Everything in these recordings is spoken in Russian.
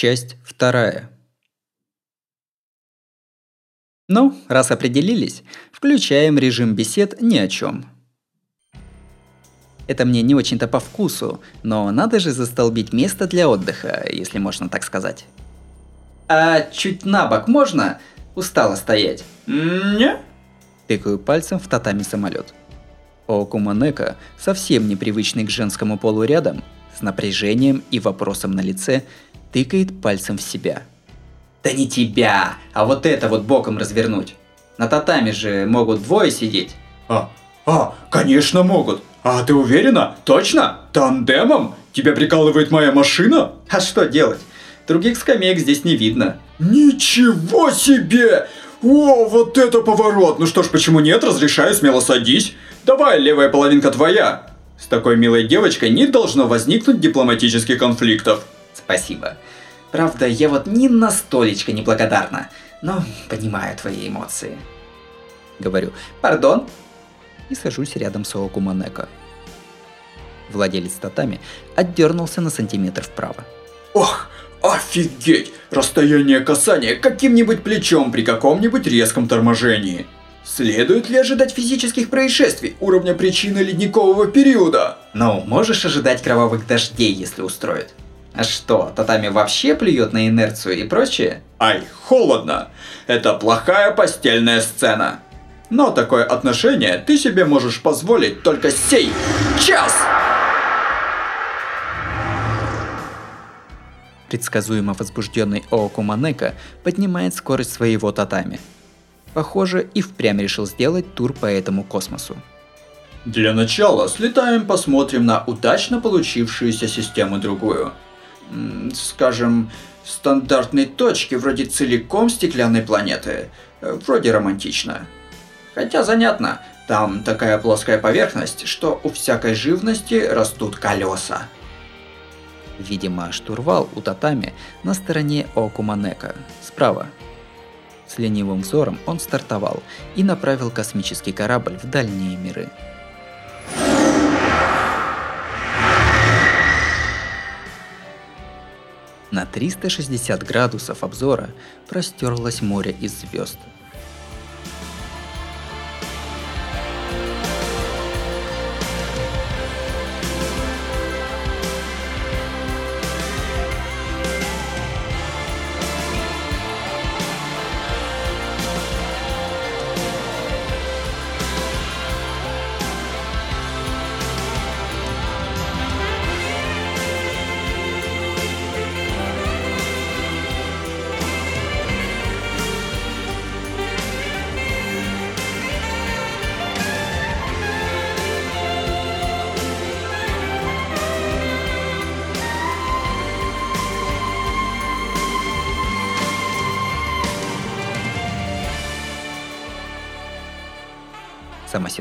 Часть вторая. Ну, раз определились, включаем режим бесед ни о чем. Это мне не очень-то по вкусу, но надо же застолбить место для отдыха, если можно так сказать. А чуть на бок можно? Устала стоять. Не? Тыкаю пальцем в татами самолет. Окуманека, совсем непривычный к женскому полу рядом, с напряжением и вопросом на лице, тыкает пальцем в себя. Да не тебя, а вот это вот боком развернуть. На татами же могут двое сидеть. А, а, конечно могут. А ты уверена? Точно? Тандемом? Тебя прикалывает моя машина? А что делать? Других скамеек здесь не видно. Ничего себе! О, вот это поворот! Ну что ж, почему нет? Разрешаю, смело садись. Давай, левая половинка твоя. С такой милой девочкой не должно возникнуть дипломатических конфликтов. Спасибо. Правда, я вот ни на столечко не благодарна, но понимаю твои эмоции. Говорю, пардон, и сажусь рядом с Оокуманеко. Владелец татами отдернулся на сантиметр вправо. Ох, офигеть! Расстояние касания каким-нибудь плечом при каком-нибудь резком торможении. Следует ли ожидать физических происшествий уровня причины ледникового периода? Ну, можешь ожидать кровавых дождей, если устроит. А что, татами вообще плюет на инерцию и прочее? Ай, холодно. Это плохая постельная сцена. Но такое отношение ты себе можешь позволить только сей час. Предсказуемо возбужденный Оокуманека поднимает скорость своего татами. Похоже, и впрямь решил сделать тур по этому космосу. Для начала слетаем посмотрим на удачно получившуюся систему другую. Скажем, стандартной точки вроде целиком стеклянной планеты. Вроде романтично. Хотя занятно, там такая плоская поверхность, что у всякой живности растут колеса. Видимо, штурвал у татами на стороне Окуманека, справа. С ленивым взором он стартовал и направил космический корабль в дальние миры. На 360 градусов обзора простерлось море из звезд –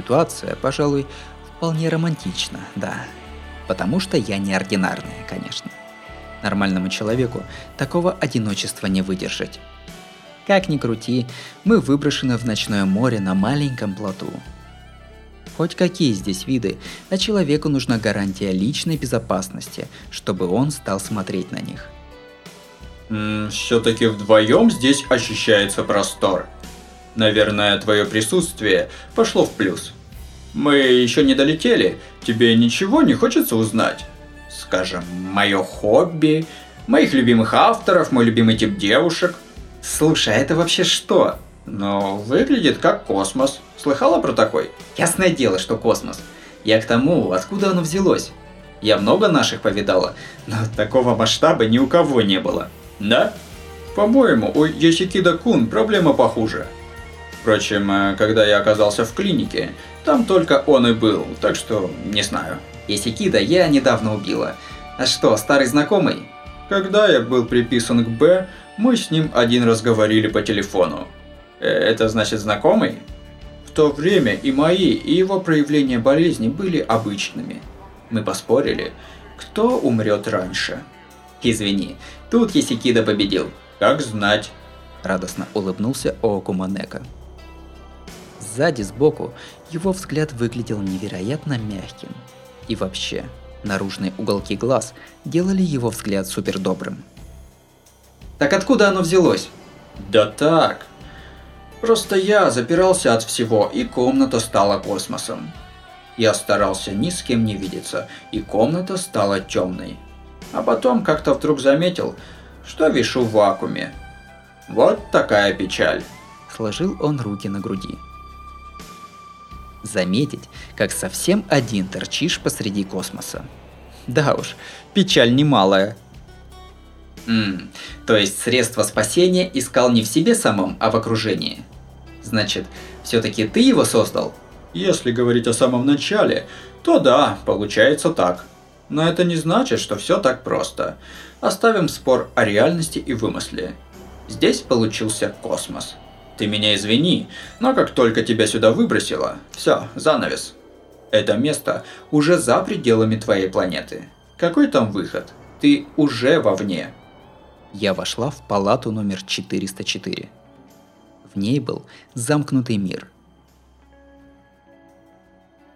ситуация, пожалуй, вполне романтична, да. Потому что я неординарная, конечно. Нормальному человеку такого одиночества не выдержать. Как ни крути, мы выброшены в ночное море на маленьком плоту. Хоть какие здесь виды, а человеку нужна гарантия личной безопасности, чтобы он стал смотреть на них. все-таки вдвоем здесь ощущается простор. Наверное, твое присутствие пошло в плюс. Мы еще не долетели, тебе ничего не хочется узнать? Скажем, мое хобби, моих любимых авторов, мой любимый тип девушек. Слушай, а это вообще что? Ну, выглядит как космос. Слыхала про такой? Ясное дело, что космос. Я к тому, откуда оно взялось. Я много наших повидала, но такого масштаба ни у кого не было. Да? По-моему, у Ясикида Кун проблема похуже. Впрочем, э, когда я оказался в клинике, там только он и был, так что не знаю. Исикида я недавно убила. А что, старый знакомый? Когда я был приписан к Б, мы с ним один раз говорили по телефону. Э, это значит знакомый? В то время и мои, и его проявления болезни были обычными. Мы поспорили, кто умрет раньше. Извини, тут Исикида победил. Как знать. Радостно улыбнулся Оокуманека. Сзади, сбоку, его взгляд выглядел невероятно мягким. И вообще, наружные уголки глаз делали его взгляд супердобрым. Так откуда оно взялось? Да так. Просто я запирался от всего, и комната стала космосом. Я старался ни с кем не видеться, и комната стала темной. А потом как-то вдруг заметил, что вишу в вакууме. Вот такая печаль. Сложил он руки на груди. Заметить, как совсем один торчишь посреди космоса. Да уж, печаль немалая. Ммм, то есть средство спасения искал не в себе самом, а в окружении. Значит, все-таки ты его создал? Если говорить о самом начале, то да, получается так. Но это не значит, что все так просто. Оставим спор о реальности и вымысле. Здесь получился космос. Ты меня извини, но как только тебя сюда выбросило, все, занавес. Это место уже за пределами твоей планеты. Какой там выход? Ты уже вовне. Я вошла в палату номер 404. В ней был замкнутый мир.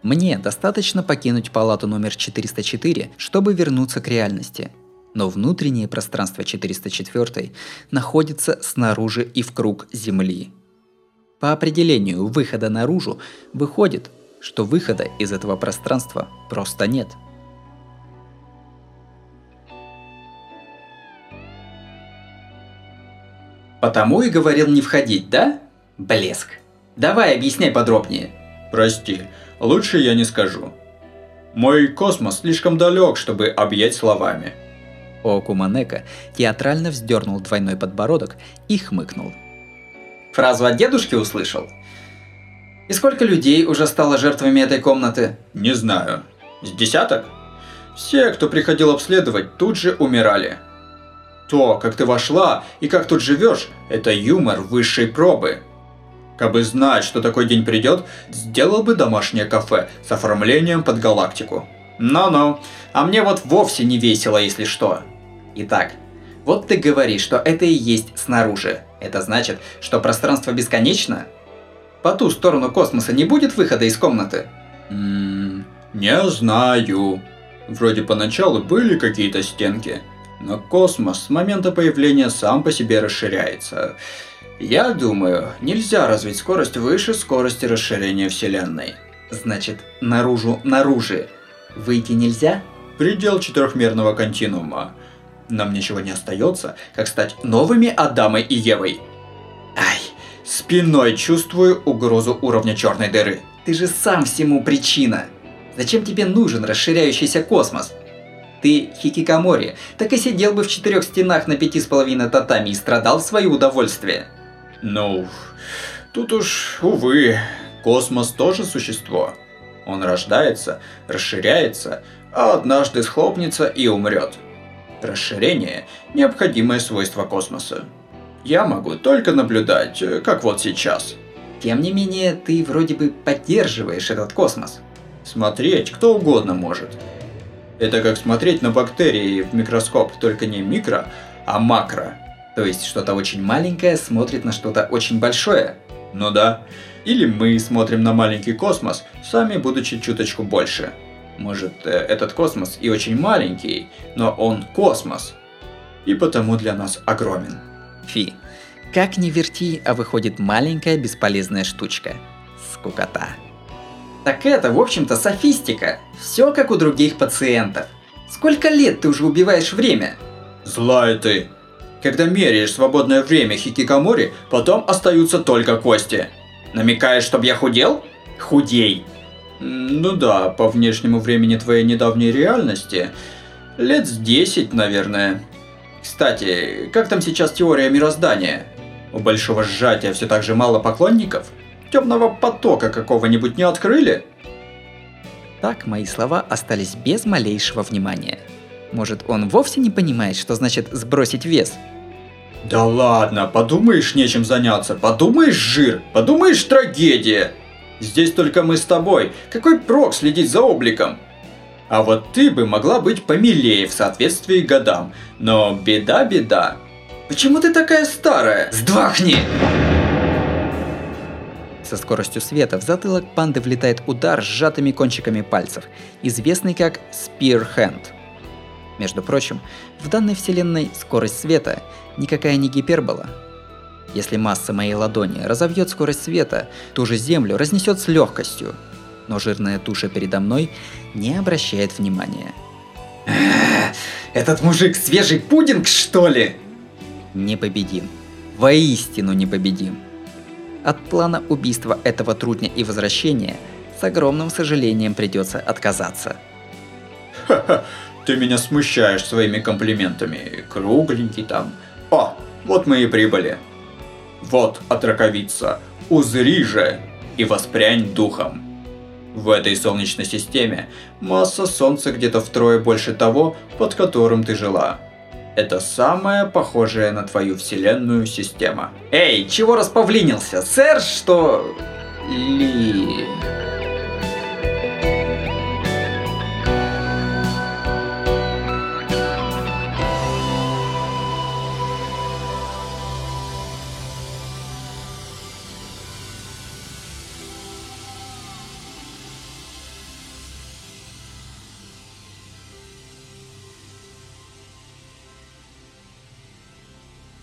Мне достаточно покинуть палату номер 404, чтобы вернуться к реальности. Но внутреннее пространство 404 находится снаружи и в круг Земли. По определению выхода наружу выходит, что выхода из этого пространства просто нет – Потому и говорил не входить, да? Блеск. Давай, объясняй подробнее. Прости, лучше я не скажу. Мой космос слишком далек, чтобы объять словами. Окуманека театрально вздернул двойной подбородок и хмыкнул. Фразу от дедушки услышал? И сколько людей уже стало жертвами этой комнаты? Не знаю. С десяток? Все, кто приходил обследовать, тут же умирали. То, как ты вошла и как тут живешь, это юмор высшей пробы. Кабы знать, что такой день придет, сделал бы домашнее кафе с оформлением под галактику. Ну-ну, а мне вот вовсе не весело, если что. Итак, вот ты говоришь, что это и есть снаружи. Это значит, что пространство бесконечно? По ту сторону космоса не будет выхода из комнаты? Ммм, не знаю. Вроде поначалу были какие-то стенки, но космос с момента появления сам по себе расширяется. Я думаю, нельзя развить скорость выше скорости расширения Вселенной. Значит, наружу наружу выйти нельзя? Предел четырехмерного континуума. Нам ничего не остается, как стать новыми Адамой и Евой. Ай, спиной чувствую угрозу уровня черной дыры. Ты же сам всему причина. Зачем тебе нужен расширяющийся космос? Ты хикикамори, так и сидел бы в четырех стенах на пяти с половиной татами и страдал в свое удовольствие. Ну, тут уж, увы, космос тоже существо. Он рождается, расширяется, а однажды схлопнется и умрет. Расширение – необходимое свойство космоса. Я могу только наблюдать, как вот сейчас. Тем не менее, ты вроде бы поддерживаешь этот космос. Смотреть кто угодно может – это как смотреть на бактерии в микроскоп, только не микро, а макро. То есть что-то очень маленькое смотрит на что-то очень большое. Ну да. Или мы смотрим на маленький космос, сами будучи чуточку больше. Может, э, этот космос и очень маленький, но он космос. И потому для нас огромен. Фи, как ни верти, а выходит маленькая бесполезная штучка. Скукота. Так это, в общем-то, софистика. Все как у других пациентов. Сколько лет ты уже убиваешь время? Злая ты. Когда меряешь свободное время хикикамори, потом остаются только кости. Намекаешь, чтобы я худел? Худей. Ну да, по внешнему времени твоей недавней реальности. Лет с 10, наверное. Кстати, как там сейчас теория мироздания? У большого сжатия все так же мало поклонников? темного потока какого-нибудь не открыли? Так мои слова остались без малейшего внимания. Может, он вовсе не понимает, что значит сбросить вес? Да ладно, подумаешь, нечем заняться, подумаешь жир, подумаешь трагедия. Здесь только мы с тобой, какой прок следить за обликом? А вот ты бы могла быть помилее в соответствии годам, но беда-беда. Почему ты такая старая? Сдвахни! Со скоростью света в затылок панды влетает удар с сжатыми кончиками пальцев, известный как Spear Hand. Между прочим, в данной вселенной скорость света никакая не гипербола. Если масса моей ладони разовьет скорость света, ту же Землю разнесет с легкостью. Но жирная туша передо мной не обращает внимания. Этот мужик свежий пудинг, что ли? Непобедим. Воистину непобедим. От плана убийства этого трудня и возвращения с огромным сожалением придется отказаться. Ха-ха, ты меня смущаешь своими комплиментами. Кругленький там. О, вот мы и прибыли. Вот, отраковица, узри же и воспрянь духом. В этой солнечной системе масса Солнца где-то втрое больше того, под которым ты жила. Это самая похожая на твою вселенную система. Эй, чего распавлинился? Сэр, что... Ли...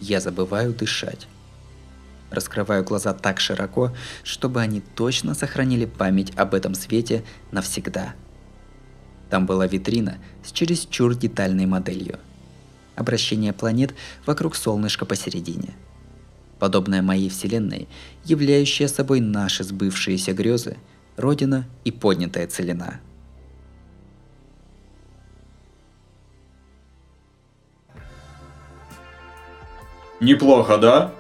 я забываю дышать. Раскрываю глаза так широко, чтобы они точно сохранили память об этом свете навсегда. Там была витрина с чересчур детальной моделью. Обращение планет вокруг солнышка посередине. Подобная моей Вселенной, являющая собой наши сбывшиеся грезы, Родина и поднятая целина – Неплохо, да?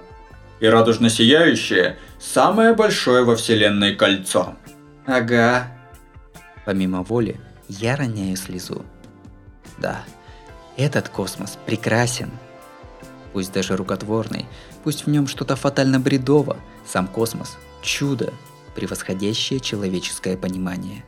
И радужно сияющее – самое большое во Вселенной кольцо. Ага. Помимо воли, я роняю слезу. Да, этот космос прекрасен. Пусть даже рукотворный, пусть в нем что-то фатально бредово, сам космос – чудо, превосходящее человеческое понимание.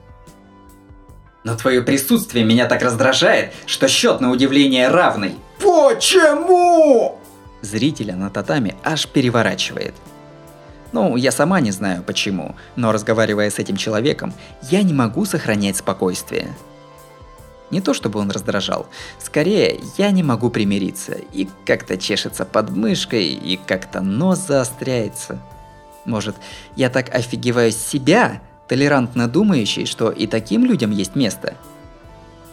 Но твое присутствие меня так раздражает, что счет на удивление равный. Почему? Зрителя на татами аж переворачивает. Ну, я сама не знаю почему, но разговаривая с этим человеком, я не могу сохранять спокойствие. Не то чтобы он раздражал, скорее я не могу примириться, и как-то чешется под мышкой, и как-то нос заостряется. Может, я так офигеваю себя, толерантно думающий, что и таким людям есть место.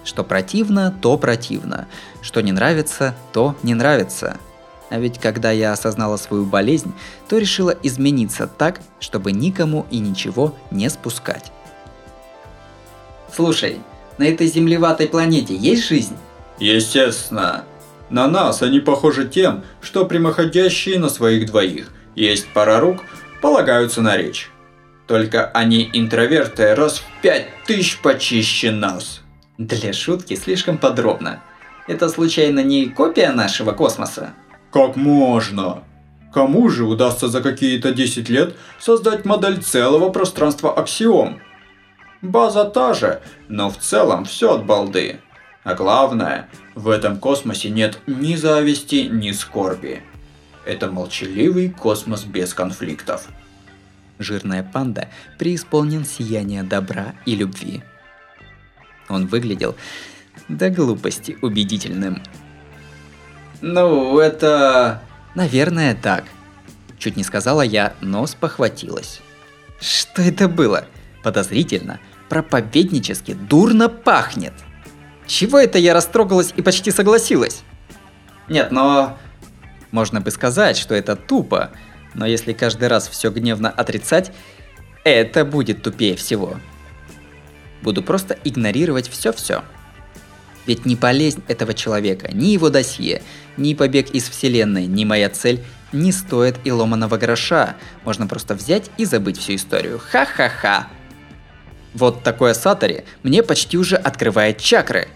Что противно, то противно. Что не нравится, то не нравится. А ведь когда я осознала свою болезнь, то решила измениться так, чтобы никому и ничего не спускать. Слушай, на этой землеватой планете есть жизнь? Естественно. На нас они похожи тем, что прямоходящие на своих двоих. Есть пара рук, полагаются на речь. Только они интроверты раз в пять тысяч почище нас. Для шутки слишком подробно. Это случайно не копия нашего космоса? Как можно? Кому же удастся за какие-то 10 лет создать модель целого пространства аксиом? База та же, но в целом все от балды. А главное, в этом космосе нет ни зависти, ни скорби. Это молчаливый космос без конфликтов. Жирная панда преисполнен сияния добра и любви. Он выглядел до глупости убедительным. Ну, это... Наверное, так. Чуть не сказала я, но спохватилась. Что это было? Подозрительно, проповеднически дурно пахнет. Чего это я растрогалась и почти согласилась? Нет, но... Можно бы сказать, что это тупо, но если каждый раз все гневно отрицать, это будет тупее всего. Буду просто игнорировать все-все. Ведь ни болезнь этого человека, ни его досье, ни побег из вселенной, ни моя цель не стоят и ломаного гроша. Можно просто взять и забыть всю историю. Ха-ха-ха. Вот такое сатори мне почти уже открывает чакры.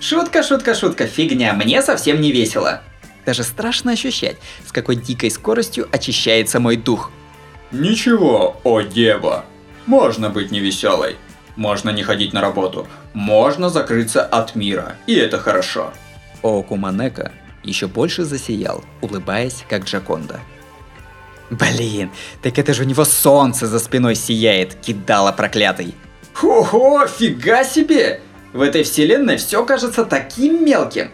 Шутка, шутка, шутка, фигня, мне совсем не весело. Даже страшно ощущать, с какой дикой скоростью очищается мой дух. Ничего, о дева, можно быть невеселой. Можно не ходить на работу. Можно закрыться от мира. И это хорошо. Окуманека еще больше засиял, улыбаясь, как Джаконда. Блин, так это же у него солнце за спиной сияет, кидало проклятый. Хо-хо, фига себе! В этой вселенной все кажется таким мелким.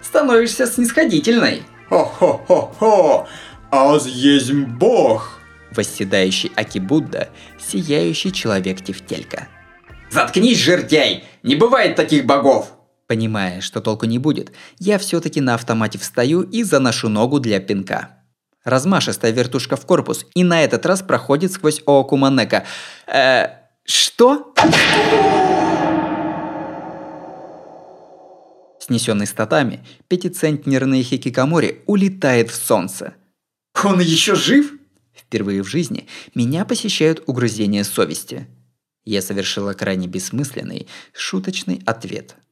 Становишься снисходительной. Хо-хо-хо-хо! Аз есть бог! Восседающий Акибудда, сияющий человек-тефтелька. Заткнись, жердяй! Не бывает таких богов! Понимая, что толку не будет, я все-таки на автомате встаю и заношу ногу для пинка. Размашистая вертушка в корпус, и на этот раз проходит сквозь Оокуманека. Э, что? Снесенный статами, пятицентнерный хикикомори улетает в солнце. Он еще жив? Впервые в жизни меня посещают угрызения совести. Я совершила крайне бессмысленный, шуточный ответ –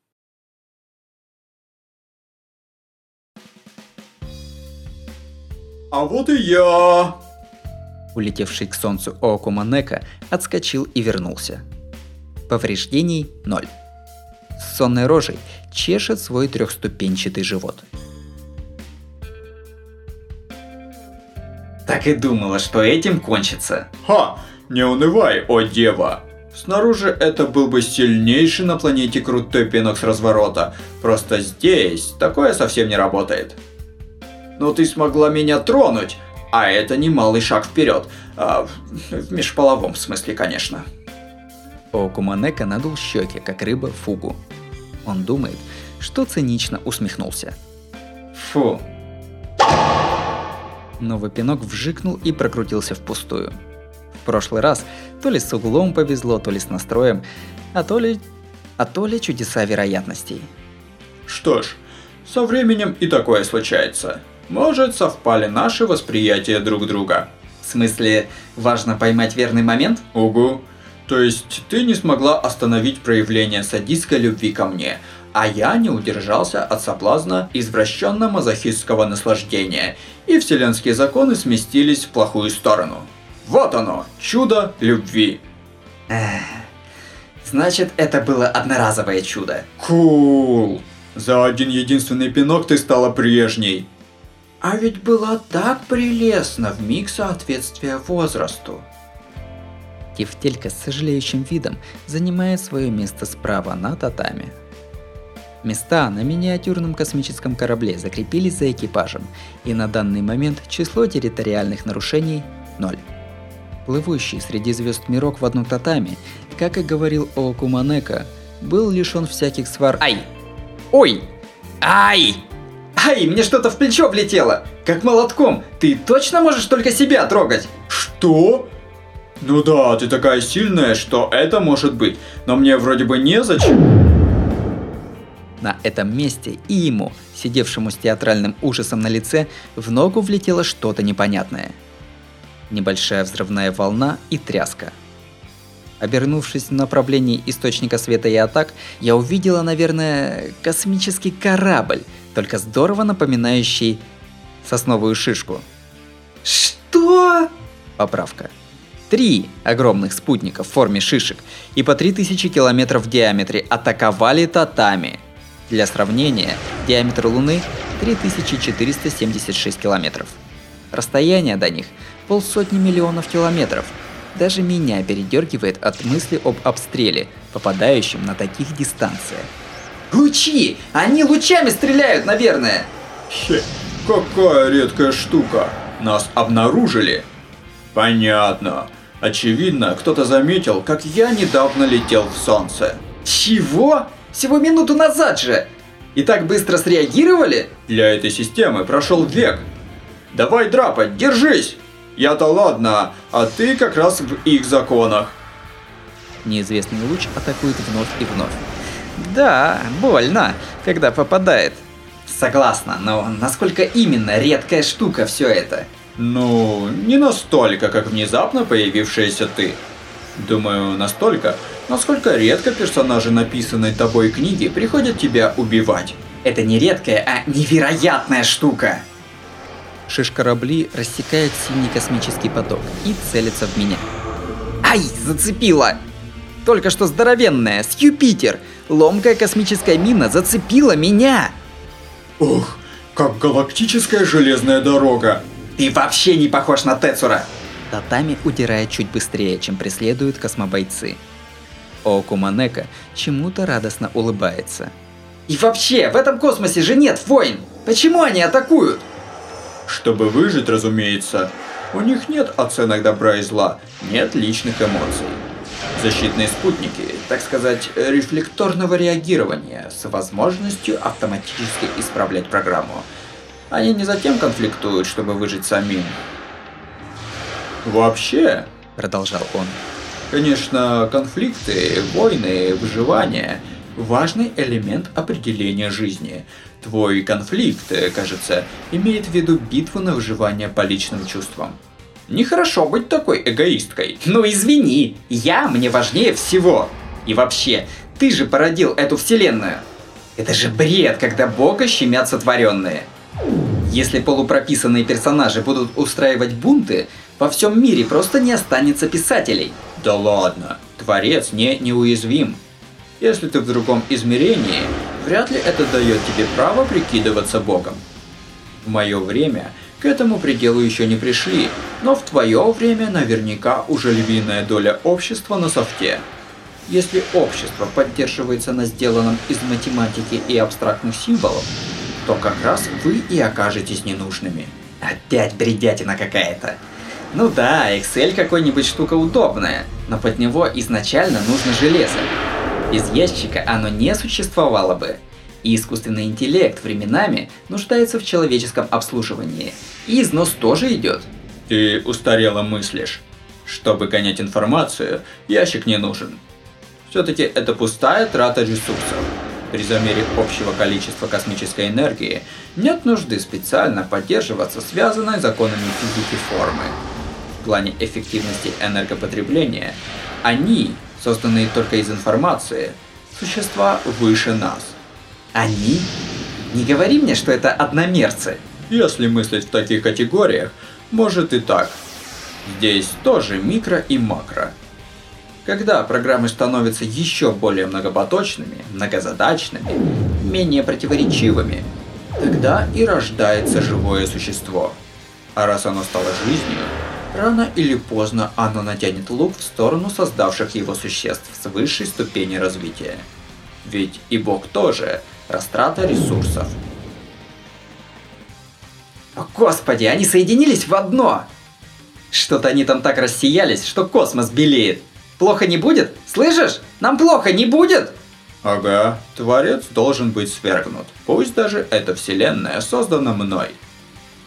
А вот и я. Улетевший к солнцу Оокуманека отскочил и вернулся. Повреждений ноль. С сонной рожей чешет свой трехступенчатый живот. Так и думала, что этим кончится. Ха, не унывай, о дева. Снаружи это был бы сильнейший на планете крутой пинок с разворота. Просто здесь такое совсем не работает но ты смогла меня тронуть, а это немалый шаг вперед. А, в межполовом смысле, конечно. Окуманека надул щеки, как рыба фугу. Он думает, что цинично усмехнулся. Фу. Новый пинок вжикнул и прокрутился впустую. В прошлый раз то ли с углом повезло, то ли с настроем, а то ли... а то ли чудеса вероятностей. Что ж, со временем и такое случается. Может, совпали наши восприятия друг друга. В смысле, важно поймать верный момент? Угу. То есть, ты не смогла остановить проявление садистской любви ко мне, а я не удержался от соблазна извращенно-мазохистского наслаждения, и вселенские законы сместились в плохую сторону. Вот оно, чудо любви. Эх, значит, это было одноразовое чудо. Кул. За один единственный пинок ты стала прежней. А ведь было так прелестно в миг соответствия возрасту. Тефтелька с сожалеющим видом занимает свое место справа на татами. Места на миниатюрном космическом корабле закрепились за экипажем, и на данный момент число территориальных нарушений – ноль. Плывущий среди звезд мирок в одну татами, как и говорил Оокуманека, был лишен всяких свар... Ай! Ой! Ай! Ай, мне что-то в плечо влетело! Как молотком! Ты точно можешь только себя трогать? Что? Ну да, ты такая сильная, что это может быть. Но мне вроде бы незачем. На этом месте и ему, сидевшему с театральным ужасом на лице, в ногу влетело что-то непонятное. Небольшая взрывная волна и тряска. Обернувшись в направлении источника света и атак, я увидела, наверное, космический корабль, только здорово напоминающий сосновую шишку. Что? Поправка. Три огромных спутника в форме шишек и по 3000 километров в диаметре атаковали татами. Для сравнения, диаметр Луны 3476 километров. Расстояние до них полсотни миллионов километров. Даже меня передергивает от мысли об обстреле, попадающем на таких дистанциях. Лучи! Они лучами стреляют, наверное! Хе, какая редкая штука! Нас обнаружили! Понятно. Очевидно, кто-то заметил, как я недавно летел в солнце. Чего? Всего минуту назад же! И так быстро среагировали? Для этой системы прошел век. Давай, драпать, держись! Я-то ладно, а ты как раз в их законах. Неизвестный луч атакует вновь и вновь. Да, больно, когда попадает. Согласна, но насколько именно редкая штука все это? Ну, не настолько, как внезапно появившаяся ты. Думаю, настолько, насколько редко персонажи написанной тобой книги приходят тебя убивать. Это не редкая, а невероятная штука. Шиш корабли рассекает синий космический поток и целится в меня. Ай, зацепила! Только что здоровенная, с Юпитер! Ломкая космическая мина зацепила меня! Ох, как галактическая железная дорога! Ты вообще не похож на Тецура! Татами удирает чуть быстрее, чем преследуют космобойцы. Окуманека чему-то радостно улыбается. И вообще, в этом космосе же нет войн! Почему они атакуют? Чтобы выжить, разумеется. У них нет оценок добра и зла, нет личных эмоций. Защитные спутники, так сказать, рефлекторного реагирования с возможностью автоматически исправлять программу. Они не затем конфликтуют, чтобы выжить самим. Вообще, продолжал он, конечно, конфликты, войны, выживание – важный элемент определения жизни. Твой конфликт, кажется, имеет в виду битву на выживание по личным чувствам. Нехорошо быть такой эгоисткой. Ну извини, я мне важнее всего. И вообще, ты же породил эту вселенную. Это же бред, когда Бога щемят сотворенные. Если полупрописанные персонажи будут устраивать бунты, во всем мире просто не останется писателей. Да ладно, Творец не неуязвим. Если ты в другом измерении, вряд ли это дает тебе право прикидываться Богом. В мое время к этому пределу еще не пришли, но в твое время наверняка уже львиная доля общества на софте. Если общество поддерживается на сделанном из математики и абстрактных символов, то как раз вы и окажетесь ненужными. Опять бредятина какая-то. Ну да, Excel какой-нибудь штука удобная, но под него изначально нужно железо. Без ящика оно не существовало бы. И искусственный интеллект временами нуждается в человеческом обслуживании. И износ тоже идет. Ты устарело мыслишь. Чтобы гонять информацию, ящик не нужен. Все-таки это пустая трата ресурсов. При замере общего количества космической энергии нет нужды специально поддерживаться связанной законами физики формы. В плане эффективности энергопотребления, они, созданные только из информации, существа выше нас – они? Не говори мне, что это одномерцы. Если мыслить в таких категориях, может и так. Здесь тоже микро и макро. Когда программы становятся еще более многопоточными, многозадачными, менее противоречивыми, тогда и рождается живое существо. А раз оно стало жизнью, рано или поздно оно натянет лук в сторону создавших его существ с высшей ступени развития. Ведь и Бог тоже Растрата ресурсов. О, господи, они соединились в одно! Что-то они там так рассиялись, что космос белеет. Плохо не будет? Слышишь? Нам плохо не будет? Ага, Творец должен быть свергнут. Пусть даже эта вселенная создана мной.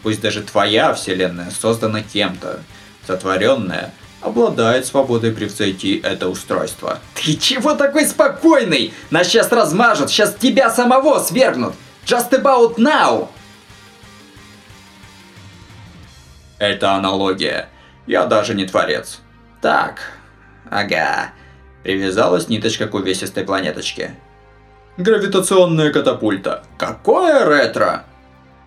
Пусть даже твоя вселенная создана кем-то. Сотворенная обладает свободой превзойти это устройство. Ты чего такой спокойный? Нас сейчас размажут, сейчас тебя самого свергнут. Just about now. Это аналогия. Я даже не творец. Так, ага. Привязалась ниточка к увесистой планеточке. Гравитационная катапульта. Какое ретро?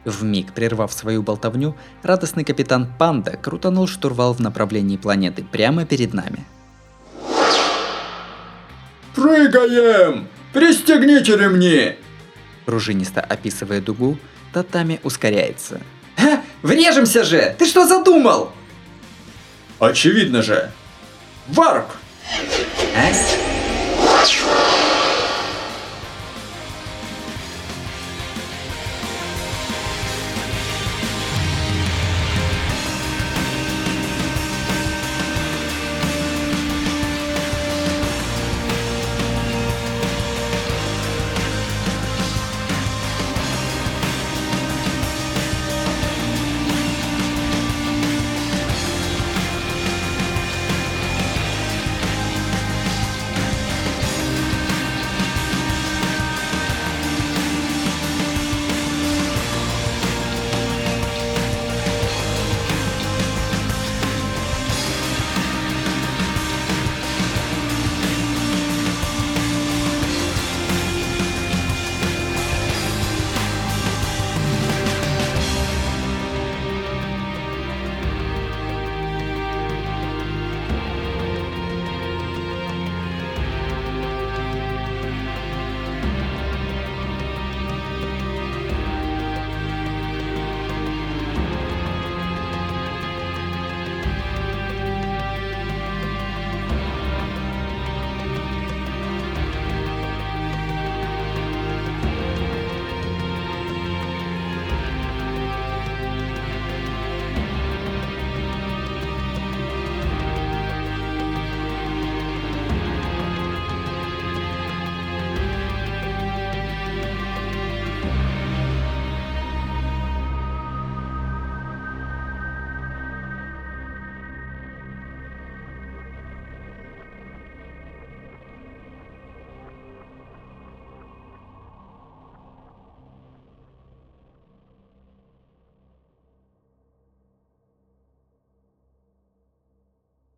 В миг прервав свою болтовню, радостный капитан Панда крутанул штурвал в направлении планеты прямо перед нами. «Прыгаем! Пристегните ремни!» Пружинисто описывая дугу, Татами ускоряется. «Ха! Врежемся же! Ты что задумал?» «Очевидно же! Варп!» Ась?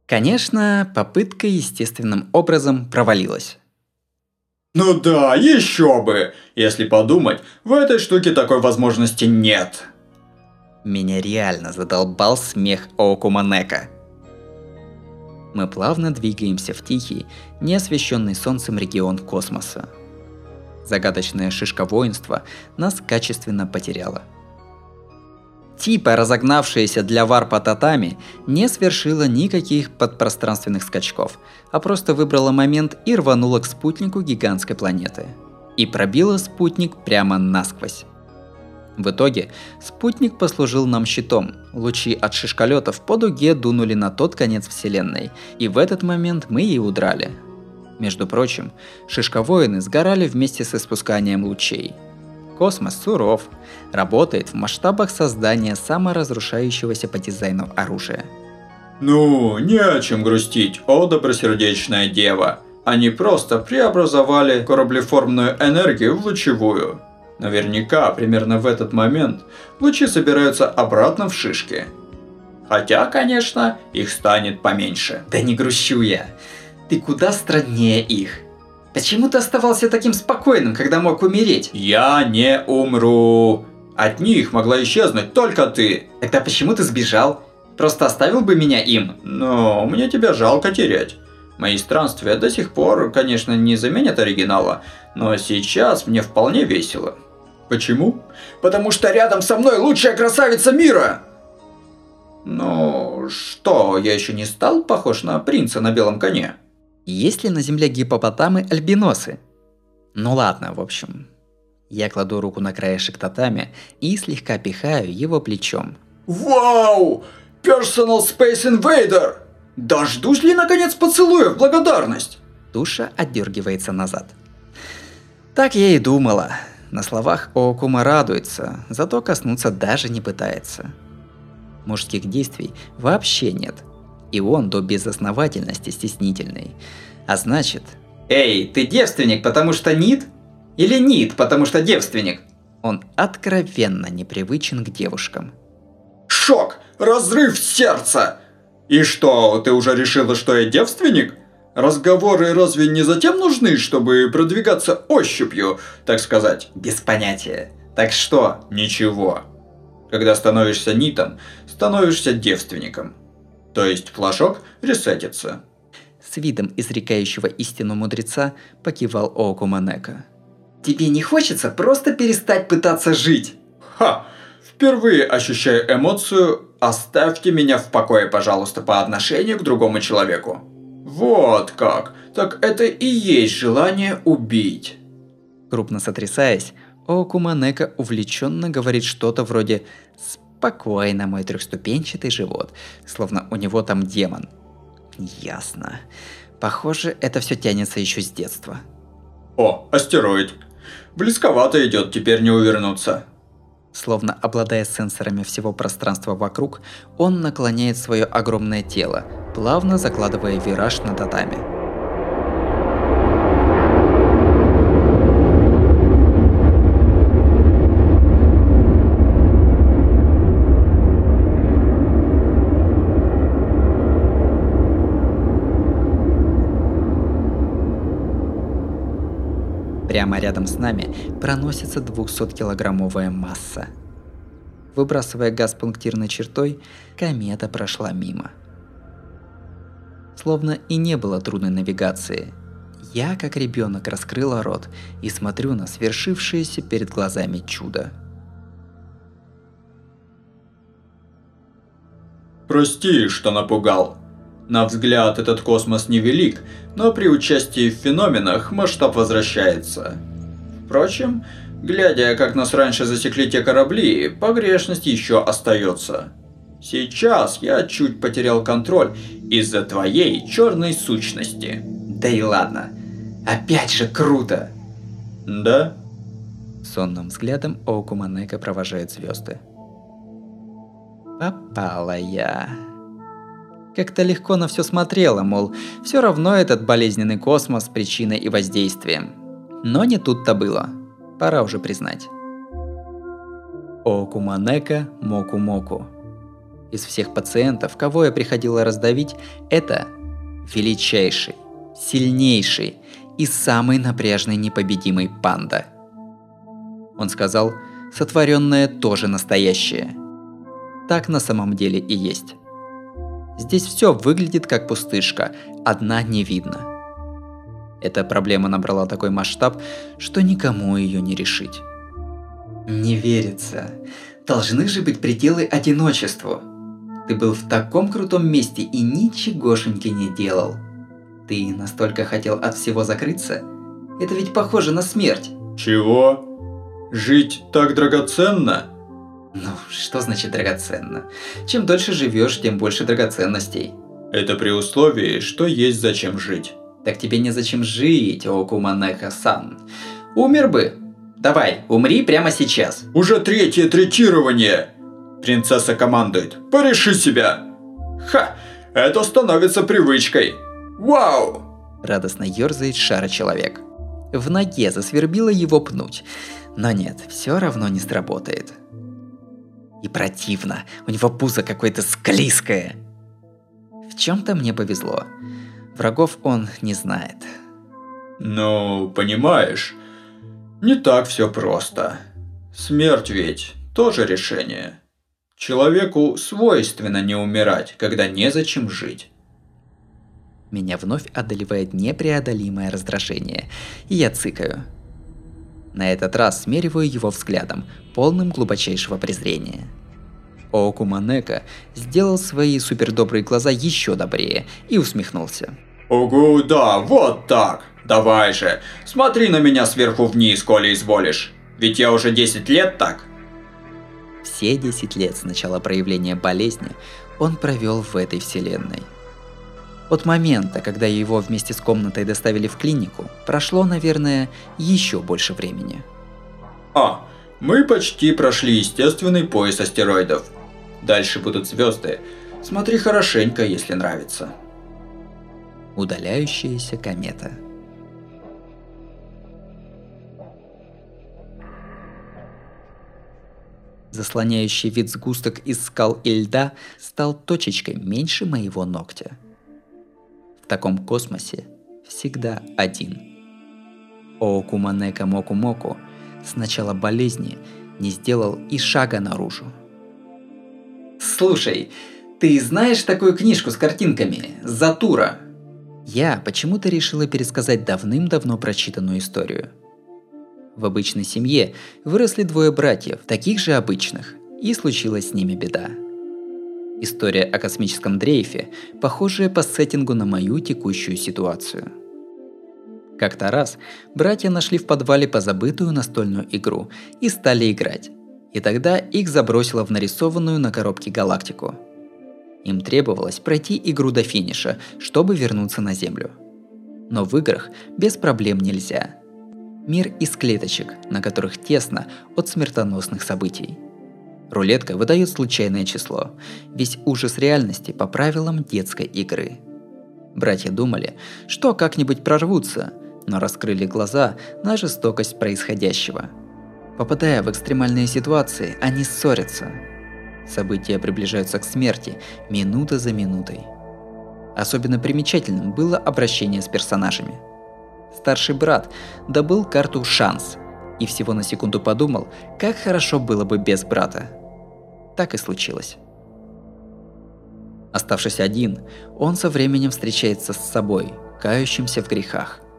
Конечно, попытка естественным образом провалилась. Ну да, еще бы! Если подумать, в этой штуке такой возможности нет. Меня реально задолбал смех Оокуманека. Мы плавно двигаемся в тихий, неосвещенный солнцем регион космоса. Загадочная шишка воинства нас качественно потеряла. Типа, разогнавшаяся для варпа татами, не свершила никаких подпространственных скачков, а просто выбрала момент и рванула к спутнику гигантской планеты. И пробила спутник прямо насквозь. В итоге спутник послужил нам щитом. Лучи от шишколетов по дуге дунули на тот конец вселенной, и в этот момент мы и удрали. Между прочим, шишковоины сгорали вместе с испусканием лучей. Космос суров, работает в масштабах создания саморазрушающегося по дизайну оружия. Ну, не о чем грустить, о добросердечная дева. Они просто преобразовали кораблеформную энергию в лучевую. Наверняка, примерно в этот момент, лучи собираются обратно в шишки. Хотя, конечно, их станет поменьше. Да не грущу я. Ты куда страннее их. Почему ты оставался таким спокойным, когда мог умереть? Я не умру. От них могла исчезнуть только ты. Тогда почему ты сбежал? Просто оставил бы меня им? Но мне тебя жалко терять. Мои странствия до сих пор, конечно, не заменят оригинала, но сейчас мне вполне весело. Почему? Потому что рядом со мной лучшая красавица мира! Ну, что, я еще не стал похож на принца на белом коне? Есть ли на Земле гипопотамы-альбиносы? Ну ладно, в общем. Я кладу руку на краешек татами и слегка пихаю его плечом. Вау! Personal Space Invader! Дождусь ли наконец поцелуя в благодарность? Туша отдергивается назад. Так я и думала. На словах Оокума радуется, зато коснуться даже не пытается. Мужских действий вообще нет. И он до безосновательности стеснительный. А значит... Эй, ты девственник, потому что нит? Или нит, потому что девственник? Он откровенно непривычен к девушкам. Шок! Разрыв сердца! И что, ты уже решила, что я девственник? Разговоры разве не затем нужны, чтобы продвигаться ощупью, так сказать? Без понятия. Так что? Ничего. Когда становишься нитом, становишься девственником. То есть флажок ресетится. С видом изрекающего истину мудреца покивал Оокуманека. Тебе не хочется просто перестать пытаться жить? Ха! Впервые ощущаю эмоцию «оставьте меня в покое, пожалуйста, по отношению к другому человеку». Вот как. Так это и есть желание убить. Крупно сотрясаясь, Окуманека увлеченно говорит что-то вроде «Спокойно, мой трехступенчатый живот», словно у него там демон. Ясно. Похоже, это все тянется еще с детства. О, астероид. Близковато идет, теперь не увернуться. Словно обладая сенсорами всего пространства вокруг, он наклоняет свое огромное тело, плавно закладывая вираж на татами. Прямо рядом с нами проносится 200-килограммовая масса. Выбрасывая газ пунктирной чертой, комета прошла мимо. Словно и не было трудной навигации. Я, как ребенок, раскрыла рот и смотрю на свершившееся перед глазами чудо. Прости, что напугал. На взгляд этот космос невелик, но при участии в феноменах масштаб возвращается. Впрочем, глядя, как нас раньше засекли те корабли, погрешность еще остается. Сейчас я чуть потерял контроль из-за твоей черной сущности. Да и ладно. Опять же круто. Да? Сонным взглядом Оукуманека провожает звезды. Попала я. Как-то легко на все смотрела, мол, все равно этот болезненный космос причиной и воздействием. Но не тут-то было. Пора уже признать. Окуманека Моку-Моку. Из всех пациентов, кого я приходила раздавить, это величайший, сильнейший и самый напряжный непобедимый панда. Он сказал, сотворенное тоже настоящее. Так на самом деле и есть. Здесь все выглядит как пустышка, одна не видно. Эта проблема набрала такой масштаб, что никому ее не решить. Не верится. Должны же быть пределы одиночеству. Ты был в таком крутом месте и ничегошеньки не делал. Ты настолько хотел от всего закрыться? Это ведь похоже на смерть. Чего? Жить так драгоценно? Ну, что значит драгоценно? Чем дольше живешь, тем больше драгоценностей. Это при условии, что есть зачем жить. Так тебе незачем жить, Окуманека-сан. Умер бы. Давай, умри прямо сейчас. Уже третье третирование. Принцесса командует. Пореши себя. Ха, это становится привычкой. Вау! Радостно ерзает шара человек. В ноге засвербило его пнуть. Но нет, все равно не сработает. И противно, у него пузо какое-то склизкое. В чем-то мне повезло. Врагов он не знает. Ну, понимаешь, не так все просто. Смерть ведь тоже решение. Человеку свойственно не умирать, когда незачем жить. Меня вновь одолевает непреодолимое раздражение, и я цыкаю. На этот раз смериваю его взглядом, полным глубочайшего презрения. Оку Манека сделал свои супердобрые глаза еще добрее и усмехнулся. Ого, да, вот так. Давай же, смотри на меня сверху вниз, коли изволишь. Ведь я уже 10 лет так. Все 10 лет с начала проявления болезни он провел в этой вселенной. От момента, когда его вместе с комнатой доставили в клинику, прошло, наверное, еще больше времени. А, мы почти прошли естественный пояс астероидов. Дальше будут звезды. Смотри хорошенько, если нравится. Удаляющаяся комета. Заслоняющий вид сгусток из скал и льда стал точечкой меньше моего ногтя. Таком космосе всегда один. Оокуманека Моку Моку с начала болезни не сделал и шага наружу. Слушай, ты знаешь такую книжку с картинками? Затура. Я почему-то решила пересказать давным-давно прочитанную историю. В обычной семье выросли двое братьев, таких же обычных, и случилась с ними беда. История о космическом дрейфе, похожая по сеттингу на мою текущую ситуацию. Как-то раз братья нашли в подвале позабытую настольную игру и стали играть. И тогда их забросило в нарисованную на коробке галактику. Им требовалось пройти игру до финиша, чтобы вернуться на Землю. Но в играх без проблем нельзя. Мир из клеточек, на которых тесно от смертоносных событий. Рулетка выдает случайное число, весь ужас реальности по правилам детской игры. Братья думали, что как-нибудь прорвутся, но раскрыли глаза на жестокость происходящего – Попадая в экстремальные ситуации, они ссорятся. События приближаются к смерти минута за минутой. Особенно примечательным было обращение с персонажами. Старший брат добыл карту «Шанс» и всего на секунду подумал, как хорошо было бы без брата. Так и случилось. Оставшись один, он со временем встречается с собой, кающимся в грехах –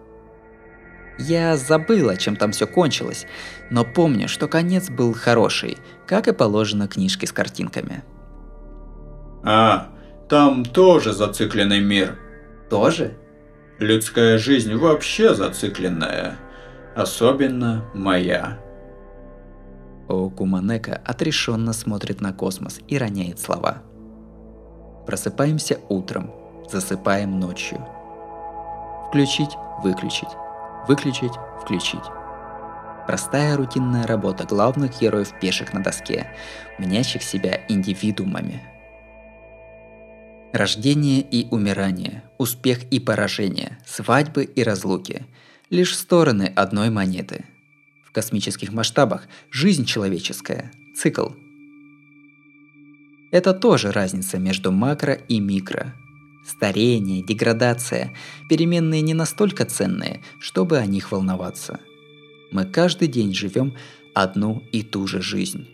я забыла, чем там все кончилось, но помню, что конец был хороший, как и положено книжке с картинками. А, там тоже зацикленный мир. Тоже? Людская жизнь вообще зацикленная. Особенно моя. Окуманека отрешенно смотрит на космос и роняет слова. Просыпаемся утром, засыпаем ночью. Включить, выключить Выключить, включить. Простая рутинная работа главных героев пешек на доске, мнящих себя индивидуумами. Рождение и умирание, успех и поражение, свадьбы и разлуки – лишь стороны одной монеты. В космических масштабах жизнь человеческая – цикл. Это тоже разница между макро и микро. Старение, деградация, переменные не настолько ценные, чтобы о них волноваться. Мы каждый день живем одну и ту же жизнь.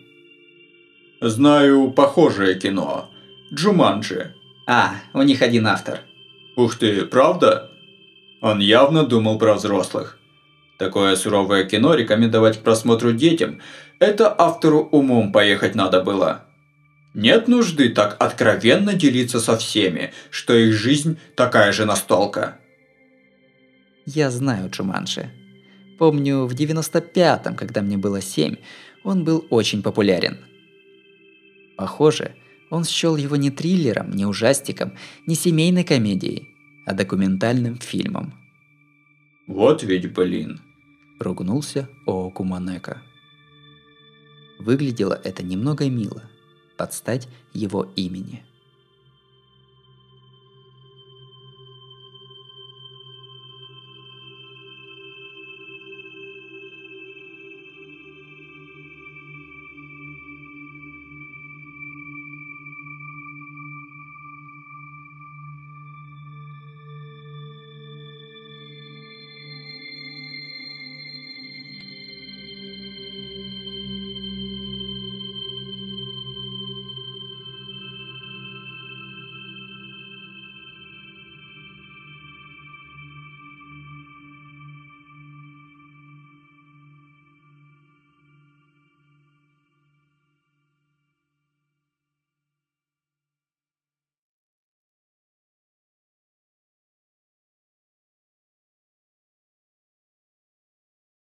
Знаю похожее кино. Джуманджи. А, у них один автор. Ух ты, правда? Он явно думал про взрослых. Такое суровое кино рекомендовать к просмотру детям – это автору умом поехать надо было. Нет нужды так откровенно делиться со всеми, что их жизнь такая же настолка. Я знаю Джуманджи. Помню, в 95-м, когда мне было 7, он был очень популярен. Похоже, он счел его не триллером, не ужастиком, не семейной комедией, а документальным фильмом. Вот ведь блин. Ругнулся Оокуманека. Выглядело это немного мило, под стать его имени –